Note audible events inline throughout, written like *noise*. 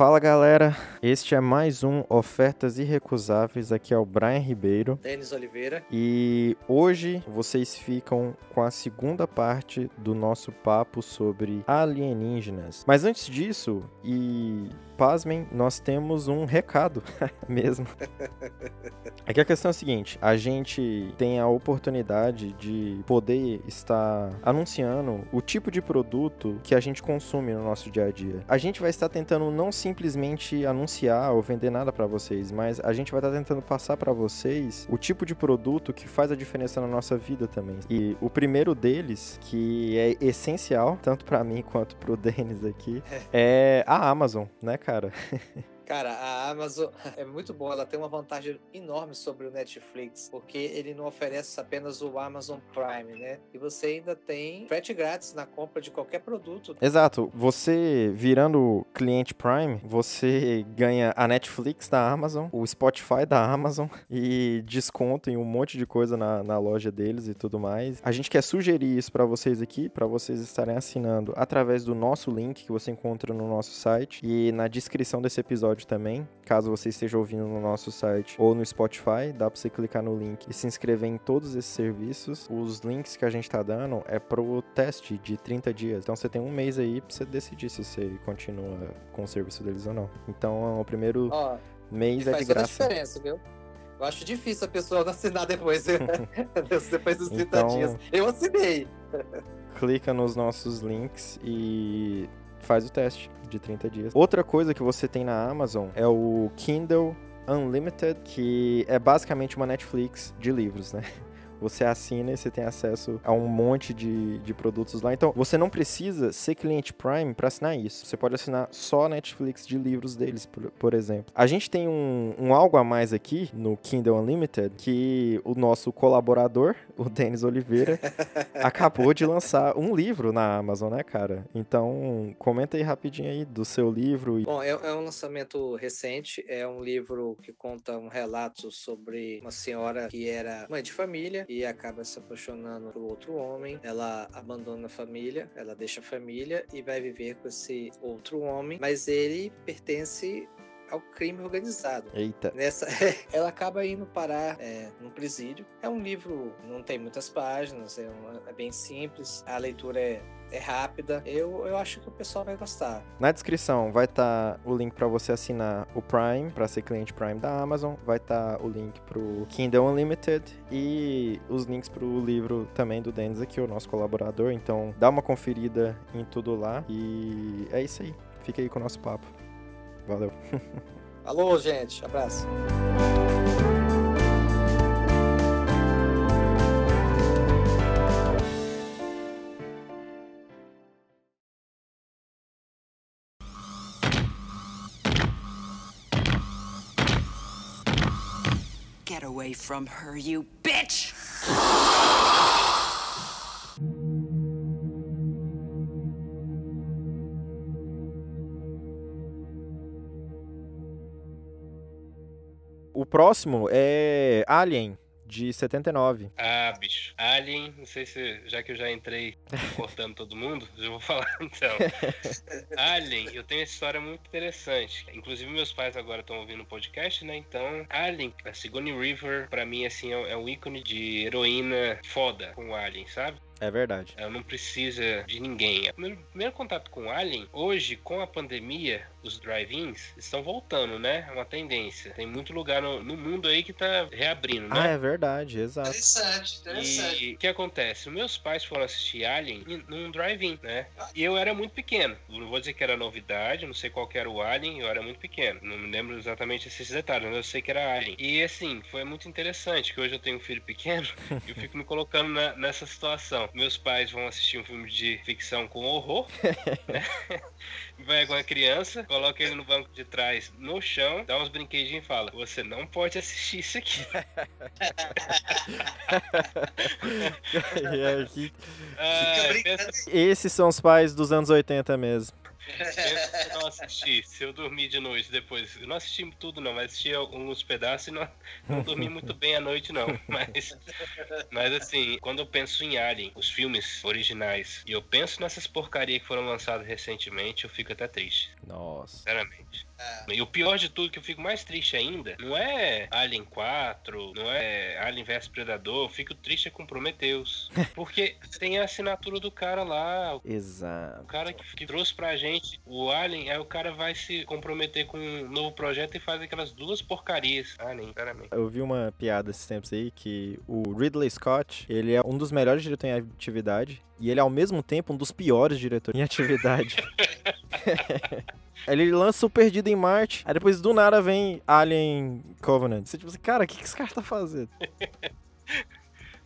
Fala galera, este é mais um Ofertas Irrecusáveis. Aqui é o Brian Ribeiro. Denis Oliveira. E hoje vocês ficam com a segunda parte do nosso papo sobre alienígenas. Mas antes disso, e pasmem, nós temos um recado *laughs* mesmo. *laughs* É que a questão é a seguinte: a gente tem a oportunidade de poder estar anunciando o tipo de produto que a gente consome no nosso dia a dia. A gente vai estar tentando não simplesmente anunciar ou vender nada para vocês, mas a gente vai estar tentando passar para vocês o tipo de produto que faz a diferença na nossa vida também. E o primeiro deles, que é essencial, tanto para mim quanto pro *laughs* Denis aqui, é a Amazon, né, cara? *laughs* cara. A Amazon *laughs* é muito boa, ela tem uma vantagem enorme sobre o Netflix, porque ele não oferece apenas o Amazon Prime, né? E você ainda tem frete grátis na compra de qualquer produto. Exato. Você virando cliente Prime, você ganha a Netflix da Amazon, o Spotify da Amazon *laughs* e desconto em um monte de coisa na, na loja deles e tudo mais. A gente quer sugerir isso para vocês aqui, para vocês estarem assinando através do nosso link que você encontra no nosso site e na descrição desse episódio episódio também. Caso você esteja ouvindo no nosso site ou no Spotify, dá para você clicar no link e se inscrever em todos esses serviços. Os links que a gente está dando é pro teste de 30 dias. Então você tem um mês aí para você decidir se você continua com o serviço deles ou não. Então o primeiro Ó, mês é de faz toda a graça. diferença, viu? Eu acho difícil a pessoa não assinar depois, *laughs* depois dos 30 Então- dias. Eu assinei. clica nos nossos links e faz o teste de 30 dias. Outra coisa que você tem na Amazon é o Kindle Unlimited, que é basicamente uma Netflix de livros, né? *laughs* Você assina e você tem acesso a um monte de, de produtos lá. Então, você não precisa ser cliente Prime para assinar isso. Você pode assinar só a Netflix de livros deles, por, por exemplo. A gente tem um, um algo a mais aqui no Kindle Unlimited que o nosso colaborador, o Denis Oliveira, *laughs* acabou de lançar um livro na Amazon, né, cara? Então, comenta aí rapidinho aí do seu livro. e- Bom, é, é um lançamento recente, é um livro que conta um relato sobre uma senhora que era mãe de família e acaba se apaixonando por outro homem. Ela abandona a família, ela deixa a família e vai viver com esse outro homem, mas ele pertence ao crime organizado. Eita. Nessa, *laughs* ela acaba indo parar é, num presídio. É um livro, não tem muitas páginas, é, uma- é bem simples, a leitura é, é rápida. Eu, eu acho que o pessoal vai gostar. Na descrição vai estar o link para você assinar o Prime, para ser cliente Prime da Amazon. Vai estar o link pro Kindle Unlimited e os links pro livro também do Denis aqui, o nosso colaborador. Então, dá uma conferida em tudo lá. E é isso aí. Fica aí com o nosso papo. Valeu. *laughs* Alô, gente, abraço. Get away from her, you bitch! O próximo é Alien, de 79. Ah, bicho. Alien, não sei se. Já que eu já entrei *laughs* cortando todo mundo, eu vou falar *laughs* então. Alien, eu tenho uma história muito interessante. Inclusive, meus pais agora estão ouvindo o podcast, né? Então, Alien, a Sigourney River, pra mim, assim, é é um ícone de heroína foda com o Alien, sabe? É verdade. Ela não precisa de ninguém. O primeiro, primeiro contato com o Alien, hoje, com a pandemia, os drive-ins estão voltando, né? É uma tendência. Tem muito lugar no, no mundo aí que tá reabrindo, né? Ah, é verdade, exato. Interessante, interessante. E o que acontece? Meus pais foram assistir Alien num drive-in, né? E eu era muito pequeno. Não vou dizer que era novidade, não sei qual que era o Alien, eu era muito pequeno. Não me lembro exatamente esses detalhes, mas eu sei que era Alien. E assim, foi muito interessante, que hoje eu tenho um filho pequeno e *laughs* eu fico me colocando na- nessa situação. Meus pais vão assistir um filme de ficção com horror, *laughs* né? Vai com a criança, coloca ele no banco de trás, no chão, dá uns brinquedinhos e fala: Você não pode assistir isso aqui. *laughs* Aqui- Ah, pensa- Esses são os pais dos anos 80 mesmo. Pensa numa assisti. Se eu dormir de noite depois. Eu não assisti tudo, não, mas assisti alguns pedaços e não, não dormi muito bem à noite, não. *laughs* Mas, mas assim, quando eu penso em Alien, os filmes originais, e eu penso nessas porcarias que foram lançadas recentemente, eu fico até triste. Nossa. Sinceramente. E o pior de tudo, que eu fico mais triste ainda, não é Alien 4, não é Alien vs Predador, eu fico triste com Prometheus. *laughs* Porque tem a assinatura do cara lá, Exato. o cara que, que trouxe pra gente o Alien, aí o cara vai se comprometer com um novo projeto e faz aquelas duas porcarias. Nem, sinceramente. Eu vi uma piada esses tempos aí que o Ridley Scott, ele é um dos melhores diretores em atividade e ele é ao mesmo tempo um dos piores diretores em atividade. *laughs* *laughs* Ele lança o Perdido em Marte, aí depois do nada vem Alien Covenant. Você tipo assim, cara, o que, que esse cara tá fazendo? *laughs*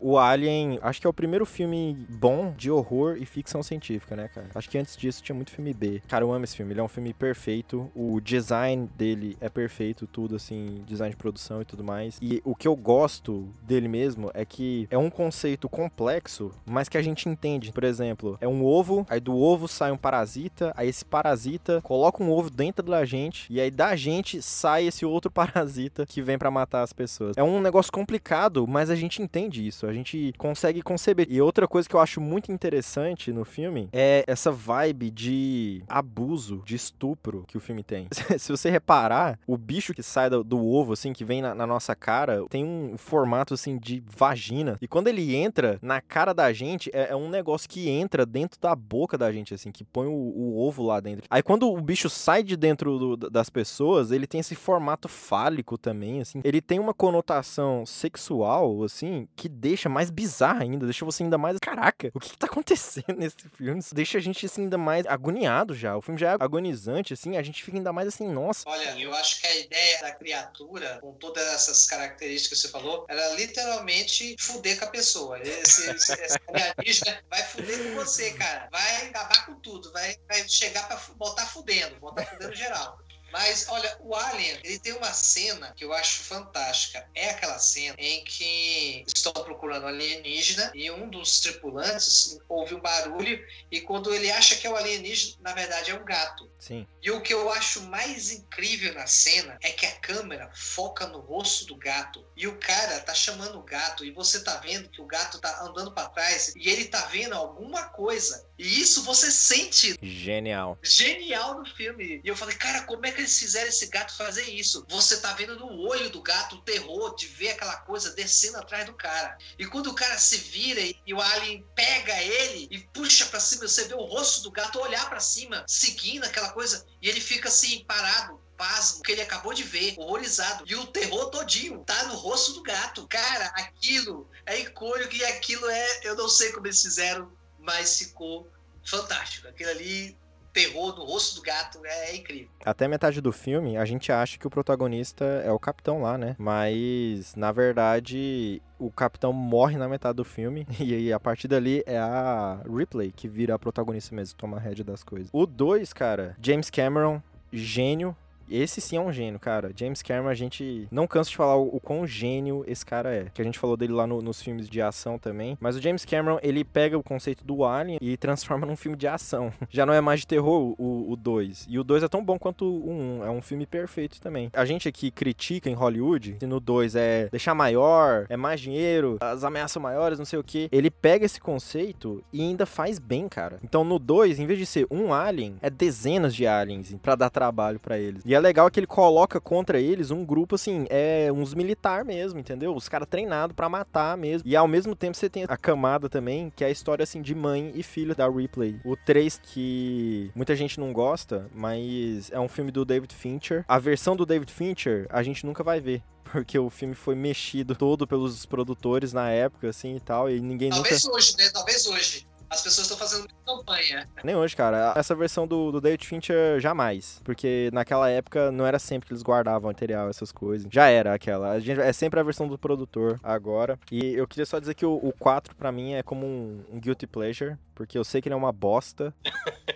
O Alien, acho que é o primeiro filme bom de horror e ficção científica, né, cara? Acho que antes disso tinha muito filme B. Cara, eu amo esse filme, ele é um filme perfeito. O design dele é perfeito, tudo assim, design de produção e tudo mais. E o que eu gosto dele mesmo é que é um conceito complexo, mas que a gente entende. Por exemplo, é um ovo, aí do ovo sai um parasita, aí esse parasita coloca um ovo dentro da gente, e aí da gente sai esse outro *laughs* parasita que vem pra matar as pessoas. É um negócio complicado, mas a gente entende isso, gente consegue conceber. E outra coisa que eu acho muito interessante no filme é essa vibe de abuso, de estupro que o filme tem. *laughs* Se você reparar, o bicho que sai do, do ovo, assim, que vem na, na nossa cara, tem um formato, assim, de vagina. E quando ele entra na cara da gente, é, é um negócio que entra dentro da boca da gente, assim, que põe o, o ovo lá dentro. Aí quando o bicho sai de dentro do- das pessoas, ele tem esse formato fálico também, assim. Ele tem uma conotação sexual, assim, que deixa mais bizarra ainda, deixa você ainda mais. Caraca, o que, que tá acontecendo nesse filme? Isso deixa a gente, assim, ainda mais agoniado já. O filme já é agonizante, assim, a gente fica ainda mais assim, nossa. Olha, eu acho que a ideia da criatura, com todas essas características que você falou, era literalmente fuder com a pessoa. Esse, esse, vai fuder com você, cara. Vai acabar com tudo. Vai, vai chegar pra botar fudendo, botar fudendo geral. Mas, olha, o Alien, ele tem uma cena que eu acho fantástica. É aquela cena em que estão procurando alienígena e um dos tripulantes ouve um barulho e quando ele acha que é o alienígena, na verdade é um gato. Sim. E o que eu acho mais incrível na cena é que a câmera foca no rosto do gato. E o cara tá chamando o gato e você tá vendo que o gato tá andando pra trás e ele tá vendo alguma coisa. E isso você sente Genial. genial no filme. E eu falei, cara, como é que eles fizeram esse gato fazer isso? Você tá vendo no olho do gato o terror de ver aquela coisa descendo atrás do cara. E quando o cara se vira e, o alien pega ele e puxa pra cima, você vê o rosto do gato olhar pra cima, seguindo aquela coisa, e ele fica assim, parado. Pasmo, que ele acabou de ver, horrorizado. E o terror todinho tá no rosto do gato. Cara, aquilo é icônico e aquilo é. Eu não sei como eles fizeram, mas ficou fantástico. Aquilo ali, terror no rosto do gato, é, é incrível. Até metade do filme, a gente acha que o protagonista é o capitão lá, né? Mas, na verdade, o capitão morre na metade do filme. *laughs* E aí, a partir dali, é a Ripley que vira a protagonista mesmo, toma a rédea das coisas. O 2, cara, James Cameron, gênio. Esse sim é um gênio, cara. James Cameron, a gente não cansa de falar o, o quão gênio esse cara é. Que a gente falou dele lá no- nos filmes de ação também. Mas o James Cameron, ele pega o conceito do Alien e *laughs* transforma num filme de ação. *laughs* Já não é mais de terror o 2. E o 2 é tão bom quanto o 1. Um. É um filme perfeito também. A gente aqui critica em Hollywood, se no 2 é deixar maior, é mais dinheiro, as ameaças maiores, não sei o que. Ele pega esse conceito e ainda faz bem, cara. Então no 2, em vez de ser um alien, é dezenas de aliens pra dar trabalho pra eles. E é legal que ele coloca contra eles um grupo assim, é uns militar mesmo, entendeu? Os caras treinados pra matar mesmo. E ao mesmo tempo você tem a camada também, que é a história assim de mãe e filho da Ripley. O 3 que muita gente não gosta, mas é um filme do David Fincher. A versão do David Fincher a gente nunca vai ver. *laughs* Porque o filme foi mexido todo pelos produtores na época, assim e tal, e ninguém nunca. Talvez hoje, né? Talvez hoje. As pessoas estão fazendo campanha. Nem hoje, cara. Essa versão do, do David Fincher, jamais. Porque naquela época não era sempre que eles guardavam material, essas coisas. Já era aquela. A gente, é sempre a versão do produtor agora. E eu queria só dizer que o, o 4, pra mim, é como um, um guilty pleasure. Porque eu sei que ele é uma bosta,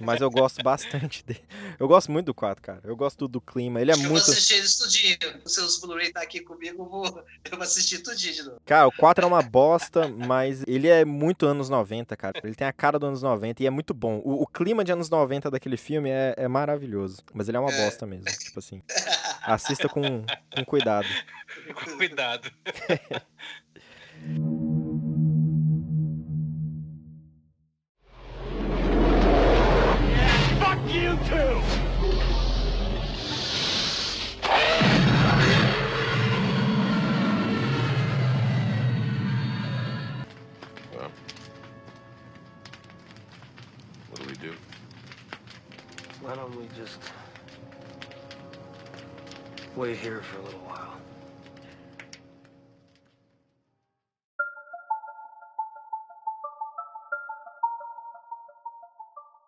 mas eu gosto bastante dele. Eu gosto muito do 4, cara. Eu gosto do, do clima. Ele é Acho que Eu muito. vou assistir isso tudinho. Os seus Blu-ray tá aqui comigo, eu vou, eu vou assistir tudinho de novo. Cara, o 4 é uma bosta, mas ele é muito anos 90, cara. Ele tem a cara dos anos 90 e é muito bom. O, o clima de anos 90 daquele filme é, é maravilhoso. Mas ele é uma É. bosta mesmo. *laughs* Tipo assim. Assista com, com cuidado. Cuidado. *laughs* don't we just wait here for a little while?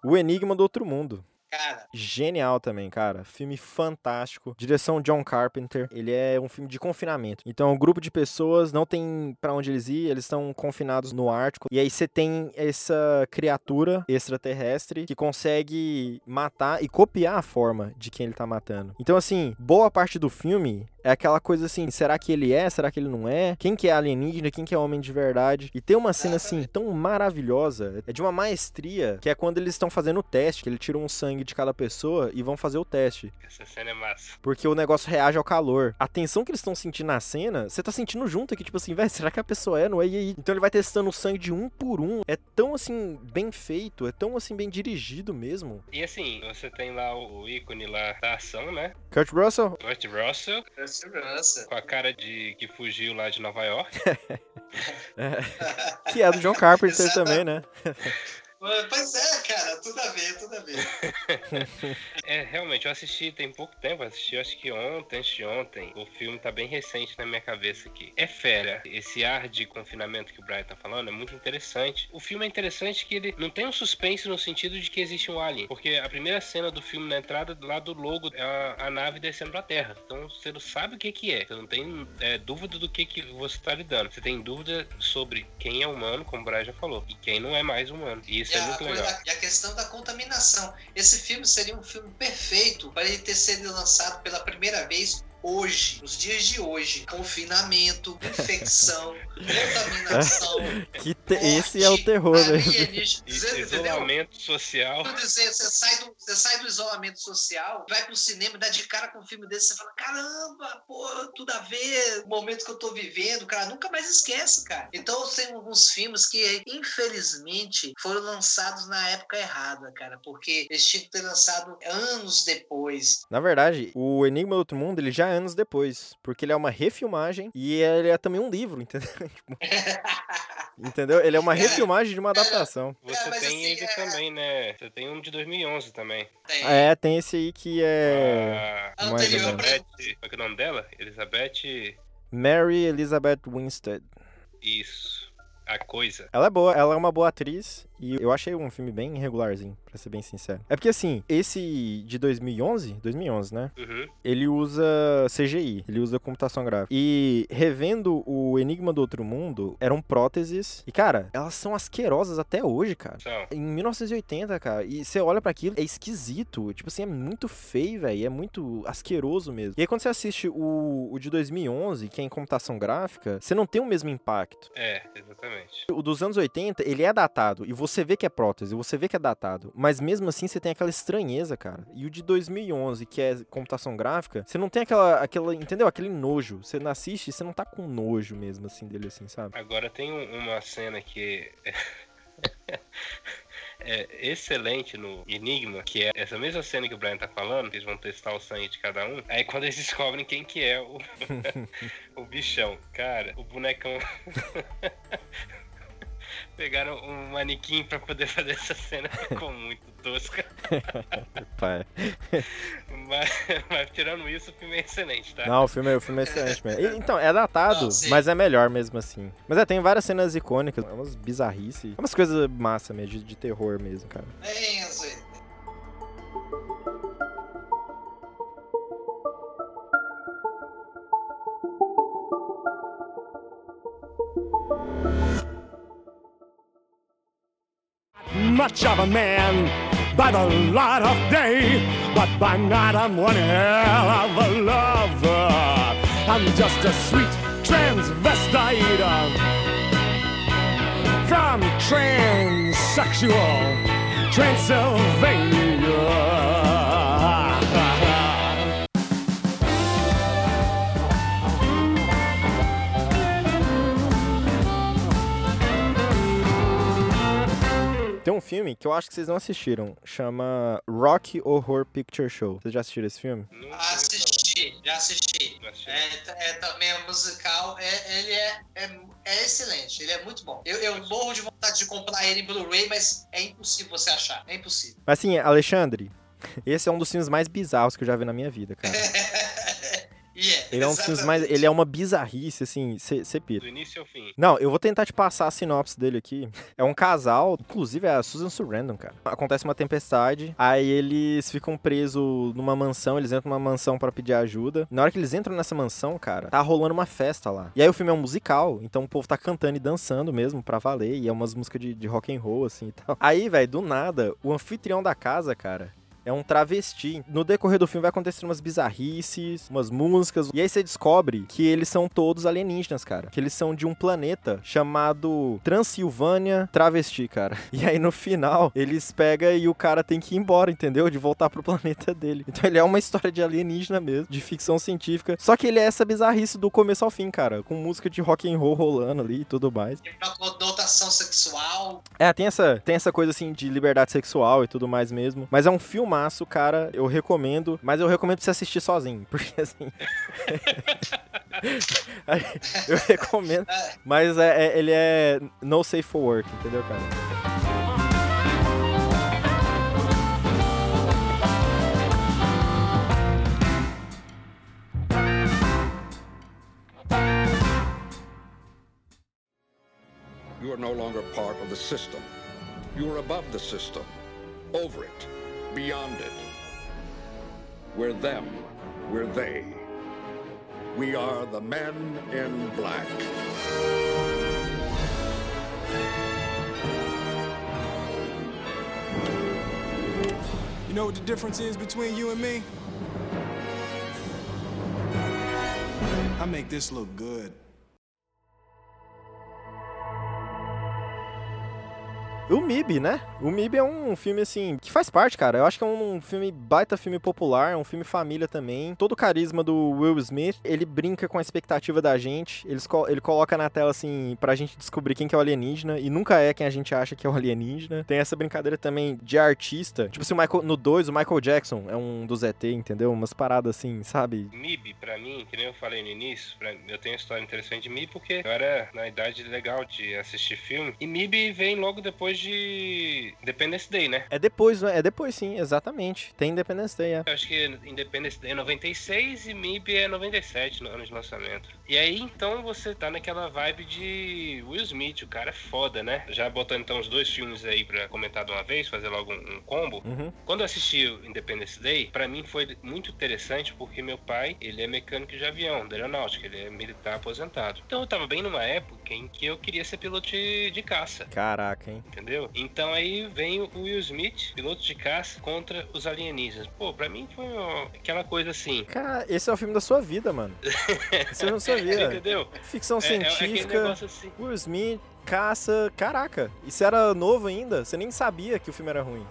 O Enigma do Outro Mundo. Cara, Genial também, cara. Filme fantástico. Direção John Carpenter. Ele é um filme de confinamento. Então, um grupo de pessoas não tem pra onde eles ir, eles estão confinados no Ártico. E aí você tem essa criatura extraterrestre que consegue matar e copiar a forma de quem ele tá matando. Então, assim, boa parte do filme é aquela coisa assim, será que ele é? Será que ele não é? Quem que é alienígena? Quem que é homem de verdade? E tem uma cena assim tão maravilhosa, é de uma maestria, que é quando eles estão fazendo o teste, que ele tira um sangue de cada pessoa e vão fazer o teste, Essa cena é massa. porque o negócio reage ao calor. A tensão que eles estão sentindo na cena, você tá sentindo junto aqui, tipo assim, velho, será que a pessoa é, não é? E aí? Então ele vai testando o sangue de um por um. É tão assim bem feito, é tão assim bem dirigido mesmo. E assim, você tem lá o ícone lá da ação, né? Kurt Russell, Kurt Russell, é segurança. com a cara de que fugiu lá de Nova York. *laughs* que é do John Carpenter também, né? *laughs* Pois é, cara, tudo a ver, tudo a ver. *laughs* É, realmente, eu assisti tem pouco tempo, assisti acho que ontem, antes de ontem. O filme tá bem recente na minha cabeça aqui. É fera. Esse ar de confinamento que o Brian tá falando é muito interessante. O filme é interessante que ele não tem um suspense no sentido de que existe um alien. Porque a primeira cena do filme, na entrada, lá do logo, é a, a nave descendo pra Terra. Então você não sabe o que que é. Você não tem é, dúvida do que que você tá lidando. Você tem dúvida sobre quem é humano, como o Brian já falou, e quem não é mais humano. E isso E é a, muito coisa- e a questão da contaminação. Esse filme seria um filme perfeito para ele ter sido lançado pela primeira vez hoje, nos dias de hoje. Confinamento, infecção, *laughs* contaminação. Que te- esse é o terror, né? entendeu? isolamento social. Você, você sai do, você sai do isolamento social, vai pro cinema, dá de cara com um filme desse, você fala: caramba, pô, tudo a ver, o momento que eu tô vivendo, cara, nunca mais esquece, cara. Então tem alguns filmes que, infelizmente, foram lançados na época errada, cara, porque eles tinham que ter lançado anos depois. Na verdade, o Enigma do Outro Mundo, ele já anos depois, porque ele é uma refilmagem e ele é também um livro, *laughs* entendeu? Tipo, *laughs* entendeu? Ele é uma refilmagem de uma adaptação. Você mas tem assim, ele é- também, né? Você tem um de 2011 também. Tem. É, tem esse aí que é A mais ou Anterior, menos. Elizabeth, qual é que é o nome dela? Elizabeth. Mary Elizabeth Winstead. Isso. A coisa. Ela é boa, ela é uma boa atriz e eu achei um filme bem regularzinho, pra ser bem sincero. É porque assim, esse de 2011, 2011, né? Uhum. Ele usa CGI, ele usa computação gráfica. E revendo o Enigma do Outro Mundo, eram próteses. E cara, elas são asquerosas até hoje, cara. São. Em 1980, cara, e você olha pra aquilo, é esquisito. Tipo assim, é muito feio, velho. É muito asqueroso mesmo. E aí, quando você assiste o, o de 2011, que é em computação gráfica, você não tem o mesmo impacto. É, exatamente. O dos anos 80, ele é datado. E você vê que é prótese, você vê que é datado. Mas mesmo assim, você tem aquela estranheza, cara. E o de 2011, que é computação gráfica, você não tem aquela, aquela entendeu? Aquele nojo. Você não assiste e você não tá com nojo mesmo, assim, dele, assim, sabe? Agora tem um- uma cena que é *laughs* excelente no Enigma, que é essa mesma cena que o Brian tá falando, que eles vão testar o sangue de cada um. Aí quando eles *laughs* descobrem quem que é o, *laughs* o bichão, cara, o bonecão. Pegaram um manequim pra poder *laughs* fazer essa cena, ficou *laughs* muito tosca. *laughs* Pai. Mas, mas tirando isso, o filme é excelente, tá? Não, o filme, é- o filme é excelente mesmo. E, Então, é datado, Não, mas é melhor mesmo assim. Mas é, tem várias cenas icônicas, é umas bizarrices. É umas coisas massa mesmo, de, de terror mesmo, cara. Bem, Azuê. Much of a man by the light of day, but by night I'm one hell of a lover. I'm just a sweet transvestite from transsexual Transylvania. Filme que eu acho que vocês não assistiram, chama Rock Horror Picture Show. Vocês já assistiram esse filme? Nunca ouvi falar. Assisti, já assisti. Assisti. É, é também é musical, é, ele é, é, é excelente, ele é muito bom. Eu, eu morro de vontade de comprar ele em Blu-ray, mas é impossível você achar, é impossível. Mas assim, Alexandre, *laughs* esse é um dos filmes mais bizarros que eu já vi na minha vida, cara. *laughs* é. Ele é um dos filmes mais. Ele é uma bizarrice, assim, você pira. Do início ao fim. Não, eu vou tentar te passar a sinopse dele aqui. *laughs* É um casal, inclusive é a Susan Sarandon, cara. Acontece uma tempestade, aí eles ficam presos numa mansão, eles entram numa mansão pra pedir ajuda. Na hora que eles entram nessa mansão, cara, tá rolando uma festa lá. E aí o filme é um musical, então o povo tá cantando e dançando mesmo pra valer, e é umas músicas de, de rock and roll assim e tal. Aí, velho, do nada, o anfitrião da casa, cara, é um travesti. No decorrer do filme vai acontecer umas bizarrices, umas músicas. E aí você descobre que eles são todos alienígenas, cara. Que eles são de um planeta chamado Transilvânia Travesti, cara. *laughs* E aí no final, eles pegam e o cara tem que ir embora, entendeu? De voltar pro planeta dele. Então ele é uma história de alienígena mesmo, de ficção científica. Só que ele é essa bizarrice do começo ao fim, cara. Com música de rock and roll rolando ali e tudo mais. Tem conotação sexual. É, tem essa, tem essa coisa assim de liberdade sexual e tudo mais mesmo. Mas é um filmaço, cara. Eu recomendo. Mas eu recomendo você assistir sozinho. *laughs* Porque assim. *laughs* eu recomendo. Mas é, é- ele é no safe for work, entendeu, cara? You are no longer part of the system. You are above the system, over it, beyond it. We're them, we're they. We are the men in black. You know what the difference is between you and me? I make this look good. O MIB, né? O MIB é um filme, assim, que faz parte, cara. Eu acho que é um filme baita filme popular, é um filme família também. Todo o carisma do Will Smith, ele brinca com a expectativa da gente. Eles co- ele coloca na tela, assim, pra gente descobrir quem que é o alienígena. E nunca é quem a gente acha que é o alienígena. Tem essa brincadeira também de artista. Tipo assim, o Michael, no 2, o Michael Jackson é um dos ET, entendeu? Umas paradas assim, sabe? MIB, pra mim, que nem eu falei no início, pra- eu tenho uma história interessante de MIB porque eu era na idade legal de assistir filme. E MIB vem logo depois de Independence Day, né? É depois, né? É depois, sim, exatamente. Tem Independence Day, é. Eu acho que Independence Day é 96 e MIB é 97 no ano de lançamento. E aí, então, você tá naquela vibe de Will Smith, o cara é foda, né? Já botando então os dois filmes aí pra comentar de uma vez, fazer logo um, um combo. Uhum. Quando eu assisti o Independence Day, pra mim foi muito interessante porque meu pai, ele é mecânico de avião, da aeronáutica, ele é militar aposentado. Então eu tava bem numa época em que eu queria ser piloto de, de caça. Caraca, hein? Entendeu? Então aí vem o Will Smith, piloto de caça, contra os alienígenas. Pô, pra mim foi uma- aquela coisa assim. Cara, esse é o filme da sua vida, mano. *laughs* Esse é o filme da sua vida. Entendeu? Ficção É- é científica, negócio assim. Will Smith, caça. Caraca, isso era novo ainda. Você nem sabia que o filme era ruim.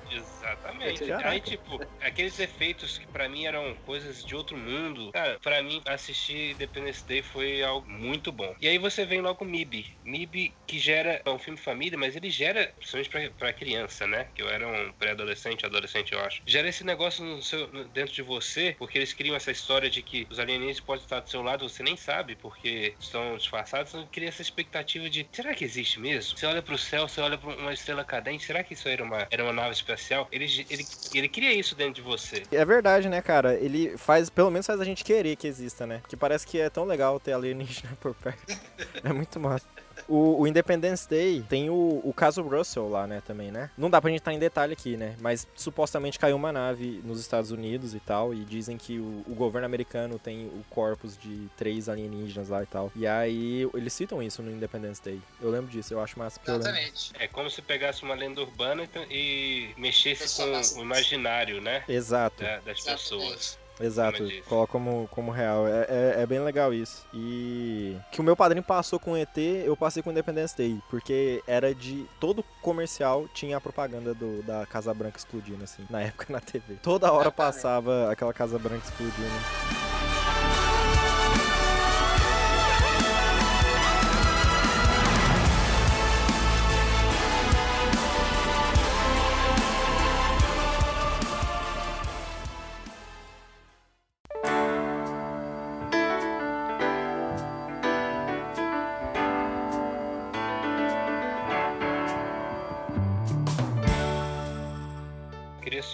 Exatamente. Aí, tipo, aqueles efeitos que pra mim eram coisas de outro mundo. Cara, pra mim, assistir Independence Day foi algo muito bom. E aí você vem logo MIB. MIB que gera é um filme família, mas ele gera, principalmente pra, pra criança, né? Que eu era um pré-adolescente, adolescente, eu acho. Gera esse negócio no seu- dentro de você, porque eles criam essa história de que os alienígenas podem estar do seu lado, você nem sabe, porque estão disfarçados. Então cria essa expectativa de, será que existe mesmo? Você olha pro céu, você olha pra uma estrela cadente, será que isso era uma, era uma nave espacial? Ele, ele, cria isso dentro de você. É verdade, né, cara? Ele faz, pelo menos faz a gente querer que exista, né? Porque parece que é tão legal ter alienígena *laughs* por perto. É muito massa. O, o Independence Day tem o, o caso Russell lá, né, também, né? Não dá pra gente estar em detalhe aqui, né? Mas supostamente caiu uma nave nos Estados Unidos e tal, e dizem que o, o governo americano tem o corpus de três alienígenas lá e tal. E aí eles citam isso no Independence Day. Eu lembro disso, eu acho massa. Exatamente. É como se pegasse uma lenda urbana e e mexesse com o imaginário, né? Exato. da- das pessoas. Exato, Como eu disse. coloca como, como real. É, é, é bem legal isso. E que o meu padrinho passou com ET, eu passei com Independence Day. Porque era de. Todo comercial tinha a propaganda do, da Casa Branca explodindo, assim, na *laughs* época na TV. Toda hora passava aquela Casa Branca explodindo.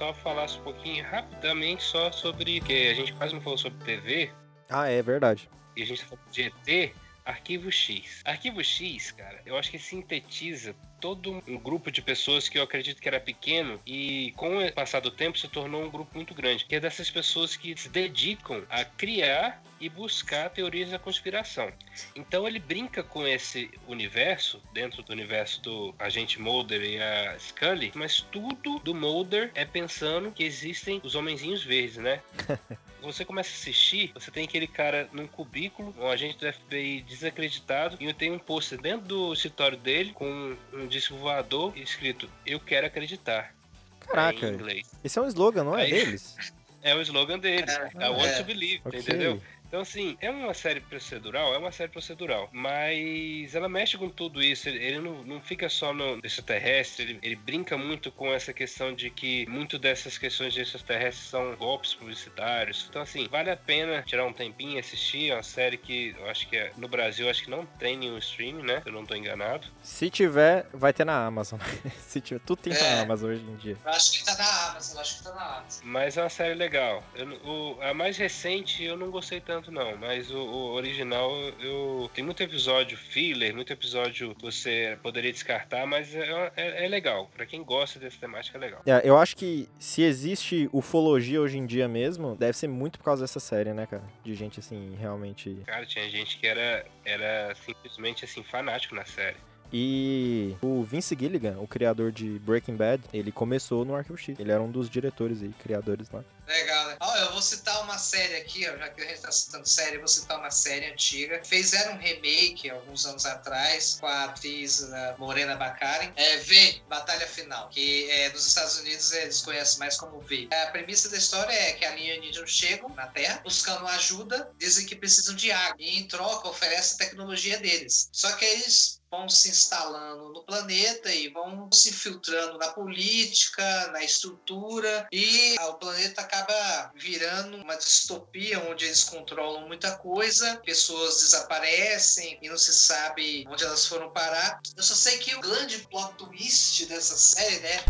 Só falar um pouquinho rapidamente só sobre que a gente quase não falou sobre TV Ah, é verdade. e a gente tá falando de ET, Arquivo X. Arquivo X, cara, eu acho que sintetiza todo um grupo de pessoas que eu acredito que era pequeno e com o passar do tempo se tornou um grupo muito grande, que é dessas pessoas que se dedicam a criar e buscar teorias da conspiração. Então ele brinca com esse universo, dentro do universo do agente Mulder e a Scully, mas tudo do Mulder é pensando que existem os homenzinhos verdes, né? *laughs* você começa a assistir, você tem aquele cara num cubículo, um agente do FBI desacreditado, e tem um pôster dentro do escritório dele com um disco voador escrito Eu quero acreditar. Caraca, Em inglês. esse é um slogan, não é Aí- deles? *laughs* É o slogan deles. É, I want é. to believe, Ok. entendeu? Então, assim, é uma série procedural, é uma série procedural, mas ela mexe com tudo isso. Ele, ele não, não fica só no extraterrestre, ele, ele brinca muito com essa questão de que muito dessas questões de extraterrestres são golpes publicitários. Então, assim, vale a pena tirar um tempinho e assistir. É uma série que eu acho que é, no Brasil acho que não tem nenhum stream, né? Se eu não tô enganado. Se tiver, vai ter na Amazon. *laughs* Se tiver, tudo tem É. na Amazon hoje em dia. Eu acho que tá na Amazon, eu acho que tá na Amazon. Mas é uma série legal. Eu o- a mais recente eu não gostei tanto, não. Mas o, o original, eu. Tem muito episódio filler, muito episódio você poderia descartar, mas é, é, é legal. Pra quem gosta dessa temática, é legal. É, eu acho que se existe ufologia hoje em dia mesmo, deve ser muito por causa dessa série, né, cara? De gente, assim, realmente... Cara, tinha gente que era, era simplesmente assim, fanático na série. E o Vince Gilligan, o criador de Breaking Bad, ele começou no Arquivo X. Ele era um dos diretores e criadores lá. Legal, né? Ó, eu vou citar uma série aqui, ó, já que a gente tá citando série, eu vou citar uma série antiga. Fizeram um remake alguns anos atrás com a atriz uh, Morena Baccarin. É V, Batalha Final, que é, nos Estados Unidos eles conhecem mais como V. A premissa da história é que alienígenas chegam na Terra buscando ajuda, dizem que precisam de água e em troca oferece a tecnologia deles. Só que eles vão se instalando no planeta e vão se infiltrando na política, na estrutura e o planeta acaba virando uma distopia onde eles controlam muita coisa, pessoas desaparecem e não se sabe onde elas foram parar. Eu só sei que o grande plot twist dessa série, né,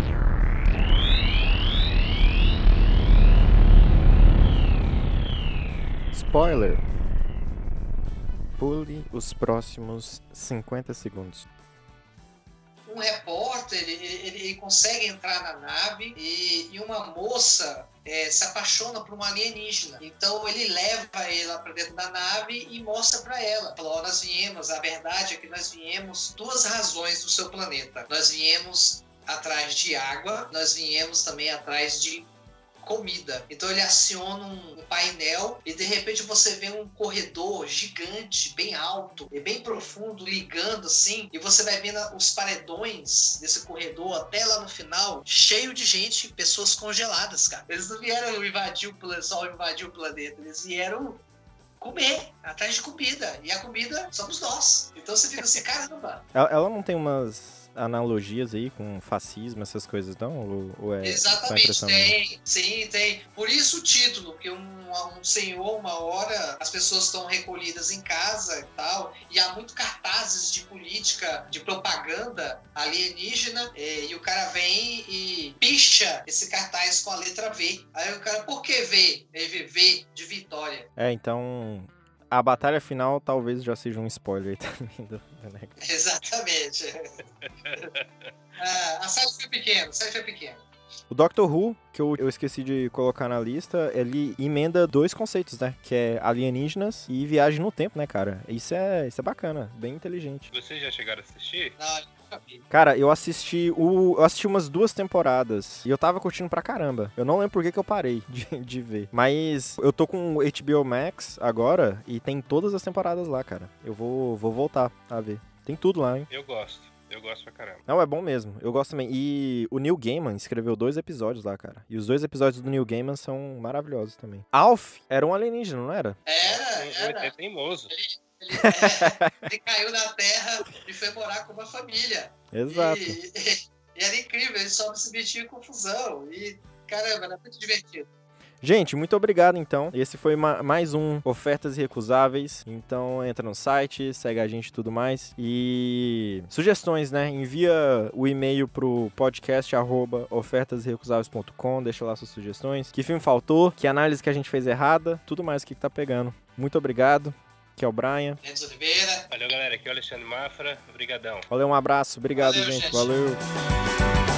Spoiler. Pule os próximos 50 segundos. um repórter ele, ele- consegue entrar na nave e, e uma moça é, se apaixona por um alienígena. Então ele leva ela para dentro da nave e mostra para ela. Fala, nós viemos, a verdade é que nós viemos duas razões do seu planeta. Nós viemos atrás de água, nós viemos também atrás de comida. Então ele aciona um painel e de repente você vê um corredor gigante, bem alto e bem profundo, ligando assim, e você vai vendo os paredões desse corredor até lá no final, cheio de gente, pessoas congeladas, cara. Eles não vieram invadir o planeta, só invadir o planeta, eles vieram comer, atrás de comida. E a comida somos nós. Então você fica assim, caramba, Ela, não tem umas analogias aí com fascismo, essas coisas, não? Ou, ou é Exatamente, tem, sim, tem. Por isso o título, porque um, um senhor, uma hora, as pessoas estão recolhidas em casa e tal, e há muito cartazes de política, de propaganda alienígena, eh, e o cara vem e picha esse cartaz com a letra V. Aí o cara, por que V? Ele vê V de vitória. É, então a batalha final talvez já seja um spoiler *laughs* também do, do Neg- Exatamente. Ah, *laughs* a site foi pequena, a site foi pequena. O Doctor Who, que eu, eu esqueci de colocar na lista, ele emenda dois conceitos, né? Que é alienígenas e viagem no tempo, né, cara? Isso é, isso é bacana, bem inteligente. Vocês já chegaram a assistir? Não, vi. Cara, eu assisti o. Eu assisti umas duas temporadas e eu tava curtindo pra caramba. Eu não lembro por que, que eu parei *laughs* de, de ver. Mas eu tô com o HBO Max agora e tem todas as temporadas lá, cara. Eu vou, vou voltar a ver. Tem tudo lá, hein? Eu gosto. Eu gosto pra caramba. Não, é bom mesmo. Eu gosto também. E o Neil Gaiman escreveu dois episódios lá, cara. E os dois episódios do Neil Gaiman são maravilhosos também. Alf era um alienígena, não era? Era, era. é teimoso. Ele, é, ele caiu na Terra e foi morar com uma família. Exato. E, e- e era incrível, ele só se metia em confusão. E, caramba, era muito divertido. Gente, muito obrigado então. Esse foi ma- mais um Ofertas Irrecusáveis. Então entra no site, segue a gente e tudo mais. E sugestões, né? Envia o e-mail pro podcast arroba ofertasirrecusáveis.com, deixa lá suas sugestões. Que filme faltou, que análise que a gente fez errada, tudo mais o que, que tá pegando. Muito obrigado. Que é o Brian. Mendes Oliveira. Valeu, galera. Aqui é o Alexandre Mafra. Obrigadão. Valeu, um abraço. Obrigado, Valeu, gente. gente. Valeu.